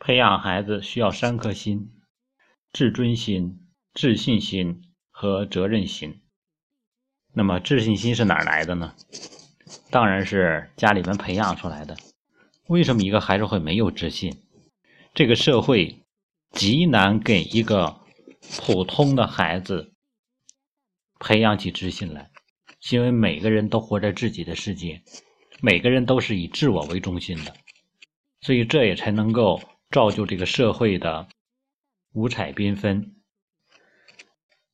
培养孩子需要三颗心：自尊心、自信心和责任心。那么，自信心是哪来的呢？当然是家里面培养出来的。为什么一个孩子会没有自信？这个社会极难给一个普通的孩子培养起自信来，因为每个人都活在自己的世界，每个人都是以自我为中心的，所以这也才能够。造就这个社会的五彩缤纷。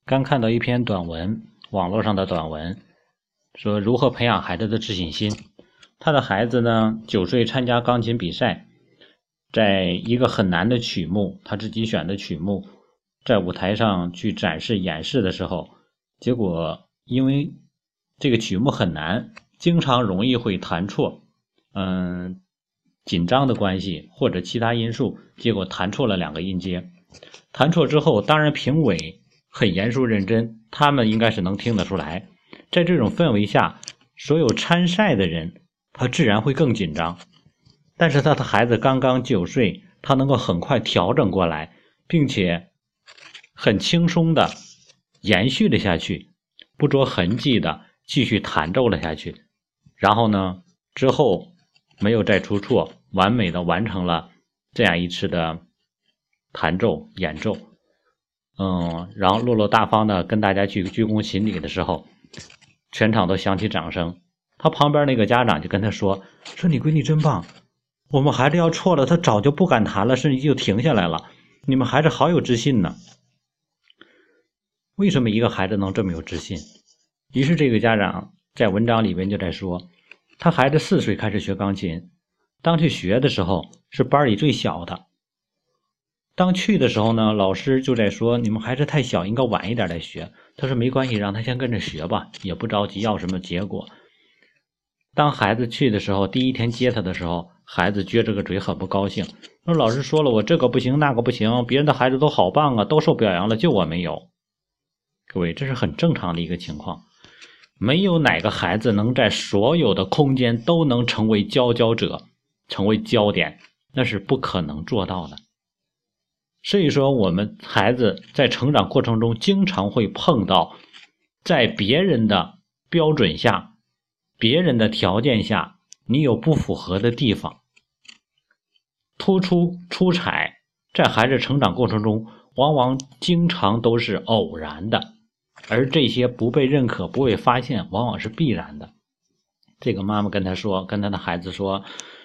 刚看到一篇短文，网络上的短文，说如何培养孩子的自信心。他的孩子呢，九岁参加钢琴比赛，在一个很难的曲目，他自己选的曲目，在舞台上去展示演示的时候，结果因为这个曲目很难，经常容易会弹错，嗯。紧张的关系或者其他因素，结果弹错了两个音阶。弹错之后，当然评委很严肃认真，他们应该是能听得出来。在这种氛围下，所有参赛的人他自然会更紧张。但是他的孩子刚刚九岁，他能够很快调整过来，并且很轻松的延续了下去，不着痕迹的继续弹奏了下去。然后呢，之后。没有再出错，完美的完成了这样一次的弹奏演奏，嗯，然后落落大方的跟大家去鞠躬行礼的时候，全场都响起掌声。他旁边那个家长就跟他说：“说你闺女真棒，我们孩子要错了，他早就不敢弹了，甚至就停下来了。你们孩子好有自信呢。为什么一个孩子能这么有自信？”于是这个家长在文章里边就在说。他孩子四岁开始学钢琴，当去学的时候是班里最小的。当去的时候呢，老师就在说：“你们孩子太小，应该晚一点来学。”他说：“没关系，让他先跟着学吧，也不着急要什么结果。”当孩子去的时候，第一天接他的时候，孩子撅着个嘴，很不高兴。说：“老师说了，我这个不行，那个不行，别人的孩子都好棒啊，都受表扬了，就我没有。”各位，这是很正常的一个情况。没有哪个孩子能在所有的空间都能成为佼佼者，成为焦点，那是不可能做到的。所以说，我们孩子在成长过程中经常会碰到，在别人的标准下、别人的条件下，你有不符合的地方，突出出彩，在孩子成长过程中，往往经常都是偶然的。而这些不被认可、不被发现，往往是必然的。这个妈妈跟他说，跟他的孩子说：“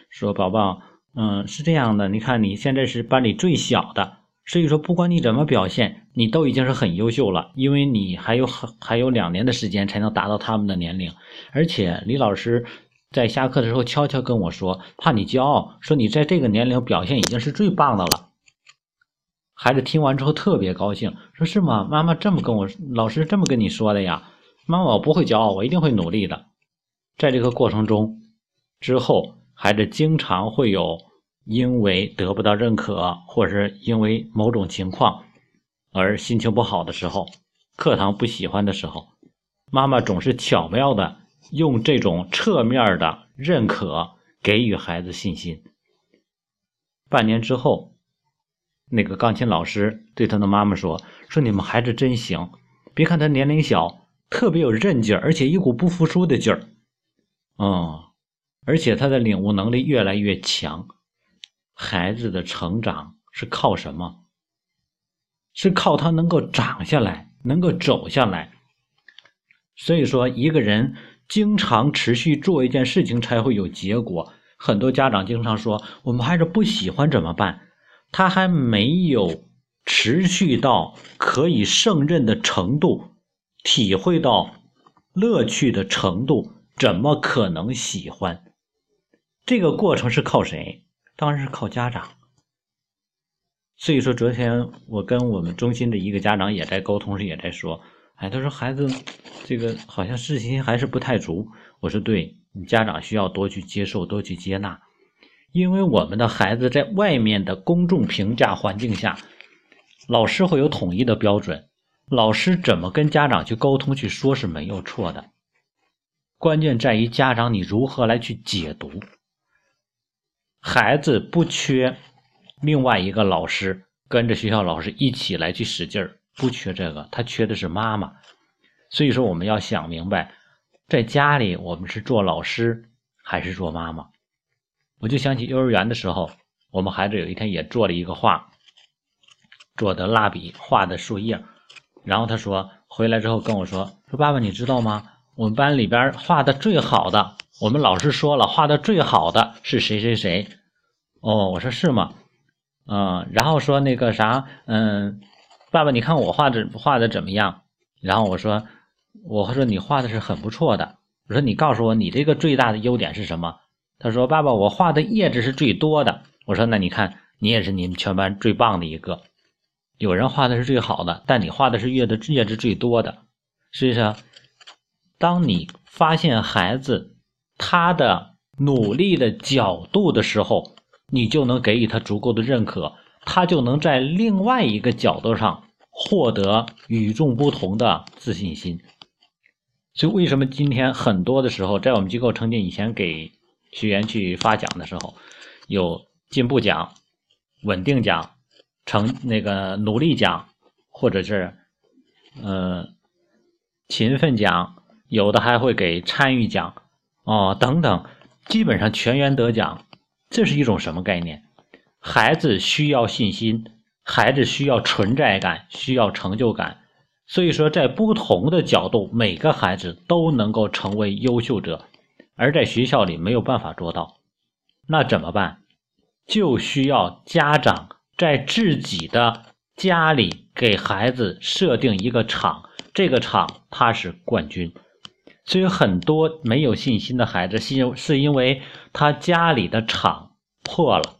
说宝宝，嗯，是这样的，你看你现在是班里最小的，所以说不管你怎么表现，你都已经是很优秀了，因为你还有很还有两年的时间才能达到他们的年龄。而且李老师在下课的时候悄悄跟我说，怕你骄傲，说你在这个年龄表现已经是最棒的了。”孩子听完之后特别高兴，说是吗？妈妈这么跟我，老师这么跟你说的呀？妈妈，我不会骄傲，我一定会努力的。在这个过程中，之后孩子经常会有因为得不到认可，或者是因为某种情况而心情不好的时候，课堂不喜欢的时候，妈妈总是巧妙的用这种侧面的认可给予孩子信心。半年之后。那个钢琴老师对他的妈妈说：“说你们孩子真行，别看他年龄小，特别有韧劲儿，而且一股不服输的劲儿。嗯，而且他的领悟能力越来越强。孩子的成长是靠什么？是靠他能够长下来，能够走下来。所以说，一个人经常持续做一件事情才会有结果。很多家长经常说，我们孩子不喜欢怎么办？”他还没有持续到可以胜任的程度，体会到乐趣的程度，怎么可能喜欢？这个过程是靠谁？当然是靠家长。所以说，昨天我跟我们中心的一个家长也在沟通时，也在说：“哎，他说孩子这个好像自信心还是不太足。”我说：“对你家长需要多去接受，多去接纳。”因为我们的孩子在外面的公众评价环境下，老师会有统一的标准，老师怎么跟家长去沟通去说是没有错的，关键在于家长你如何来去解读。孩子不缺另外一个老师跟着学校老师一起来去使劲儿，不缺这个，他缺的是妈妈。所以说，我们要想明白，在家里我们是做老师还是做妈妈？我就想起幼儿园的时候，我们孩子有一天也做了一个画，做的蜡笔画的树叶，然后他说回来之后跟我说：“说爸爸，你知道吗？我们班里边画的最好的，我们老师说了，画的最好的是谁谁谁。”哦，我说是吗？嗯，然后说那个啥，嗯，爸爸，你看我画的画的怎么样？然后我说，我说你画的是很不错的。我说你告诉我，你这个最大的优点是什么？他说，爸爸，我画的叶子是最多的。我说，那你看，你也是你们全班最棒的一个。有人画的是最好的，但你画的是叶的叶子最多的。实际上，当你发现孩子他的努力的角度的时候，你就能给予他足够的认可，他就能在另外一个角度上获得与众不同的自信心。所以，为什么今天很多的时候，在我们机构曾经以前给学员去发奖的时候，有进步奖、稳定奖、成那个努力奖，或者是嗯勤奋奖，有的还会给参与奖哦等等，基本上全员得奖。这是一种什么概念？孩子需要信心，孩子需要存在感，需要成就感。所以说，在不同的角度，每个孩子都能够成为优秀者，而在学校里没有办法做到，那怎么办？就需要家长在自己的家里给孩子设定一个场，这个场他是冠军。所以很多没有信心的孩子，是因是因为他家里的场破了，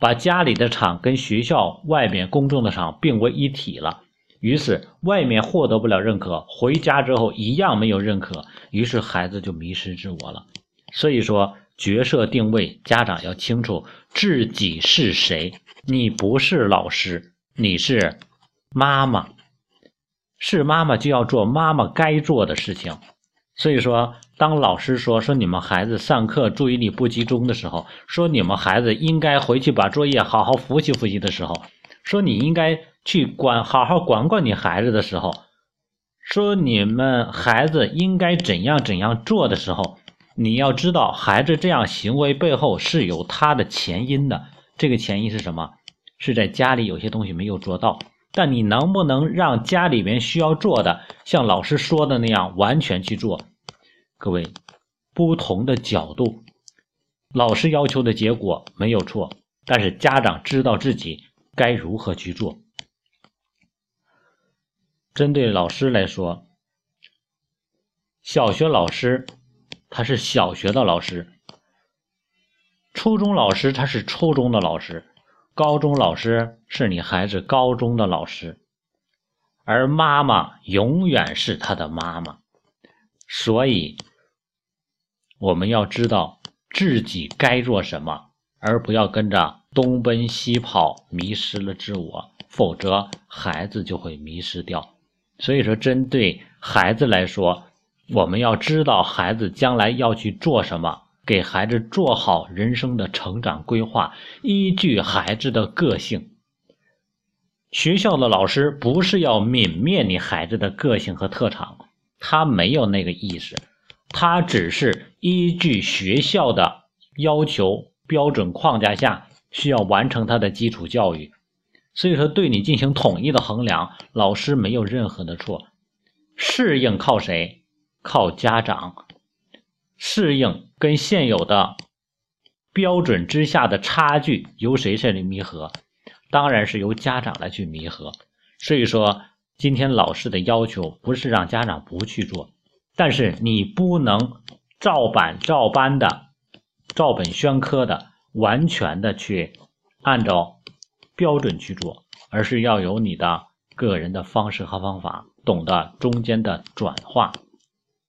把家里的场跟学校外面公众的场并为一体了，于是外面获得不了认可，回家之后一样没有认可，于是孩子就迷失自我了。所以说，角色定位，家长要清楚自己是谁。你不是老师，你是妈妈，是妈妈就要做妈妈该做的事情。所以说，当老师说说你们孩子上课注意力不集中的时候，说你们孩子应该回去把作业好好复习复习的时候，说你应该去管好好管管你孩子的时候，说你们孩子应该怎样怎样做的时候，你要知道孩子这样行为背后是有他的前因的。这个前因是什么？是在家里有些东西没有做到。但你能不能让家里面需要做的，像老师说的那样完全去做？各位，不同的角度，老师要求的结果没有错，但是家长知道自己该如何去做。针对老师来说，小学老师他是小学的老师，初中老师他是初中的老师。高中老师是你孩子高中的老师，而妈妈永远是他的妈妈，所以我们要知道自己该做什么，而不要跟着东奔西跑，迷失了自我，否则孩子就会迷失掉。所以说，针对孩子来说，我们要知道孩子将来要去做什么。给孩子做好人生的成长规划，依据孩子的个性。学校的老师不是要泯灭你孩子的个性和特长，他没有那个意思，他只是依据学校的要求标准框架下，需要完成他的基础教育。所以说，对你进行统一的衡量，老师没有任何的错。适应靠谁？靠家长。适应跟现有的标准之下的差距由谁来弥合？当然是由家长来去弥合。所以说，今天老师的要求不是让家长不去做，但是你不能照板照搬的、照本宣科的、完全的去按照标准去做，而是要有你的个人的方式和方法，懂得中间的转化。